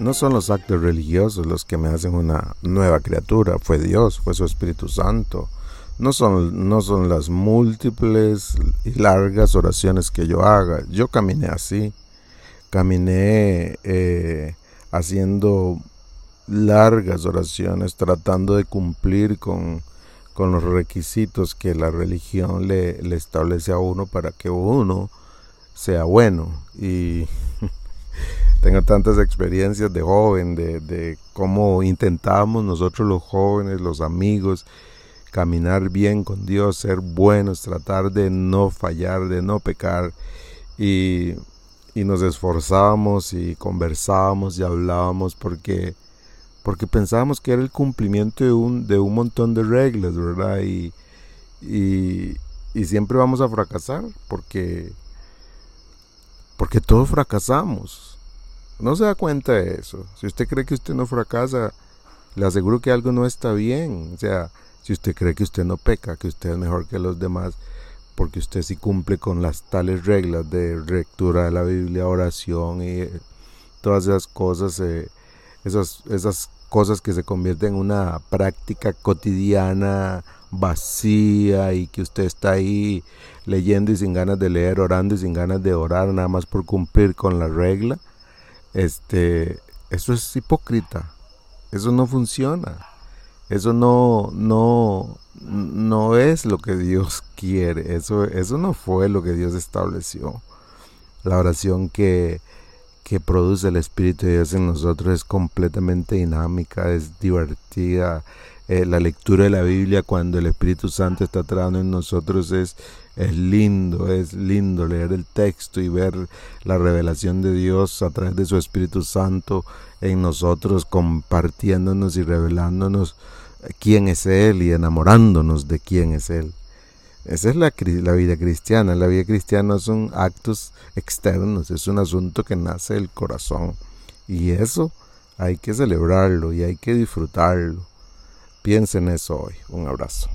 No son los actos religiosos los que me hacen una nueva criatura, fue Dios, fue su Espíritu Santo. No son, no son las múltiples y largas oraciones que yo haga. Yo caminé así, caminé eh, haciendo largas oraciones, tratando de cumplir con, con los requisitos que la religión le, le establece a uno para que uno sea bueno. Y tengo tantas experiencias de joven, de, de cómo intentamos nosotros los jóvenes, los amigos, caminar bien con Dios, ser buenos, tratar de no fallar, de no pecar. Y, y nos esforzábamos y conversábamos y hablábamos porque, porque pensábamos que era el cumplimiento de un, de un montón de reglas, ¿verdad? Y, y, siempre vamos a fracasar porque, porque todos fracasamos no se da cuenta de eso. Si usted cree que usted no fracasa, le aseguro que algo no está bien. O sea, si usted cree que usted no peca, que usted es mejor que los demás, porque usted sí cumple con las tales reglas de lectura de la Biblia, oración y todas esas cosas, eh, esas, esas cosas que se convierten en una práctica cotidiana vacía y que usted está ahí leyendo y sin ganas de leer, orando y sin ganas de orar, nada más por cumplir con la regla este, eso es hipócrita, eso no funciona, eso no, no, no es lo que Dios quiere, eso, eso no fue lo que Dios estableció. La oración que, que produce el Espíritu de Dios en nosotros es completamente dinámica, es divertida, eh, la lectura de la Biblia cuando el Espíritu Santo está trabajando en nosotros es, es lindo, es lindo leer el texto y ver la revelación de Dios a través de su Espíritu Santo en nosotros, compartiéndonos y revelándonos quién es Él y enamorándonos de quién es Él. Esa es la, vida cristiana. La vida cristiana son actos externos, es un asunto que nace del corazón. Y eso hay que celebrarlo y hay que disfrutarlo. Piensen eso hoy. Un abrazo.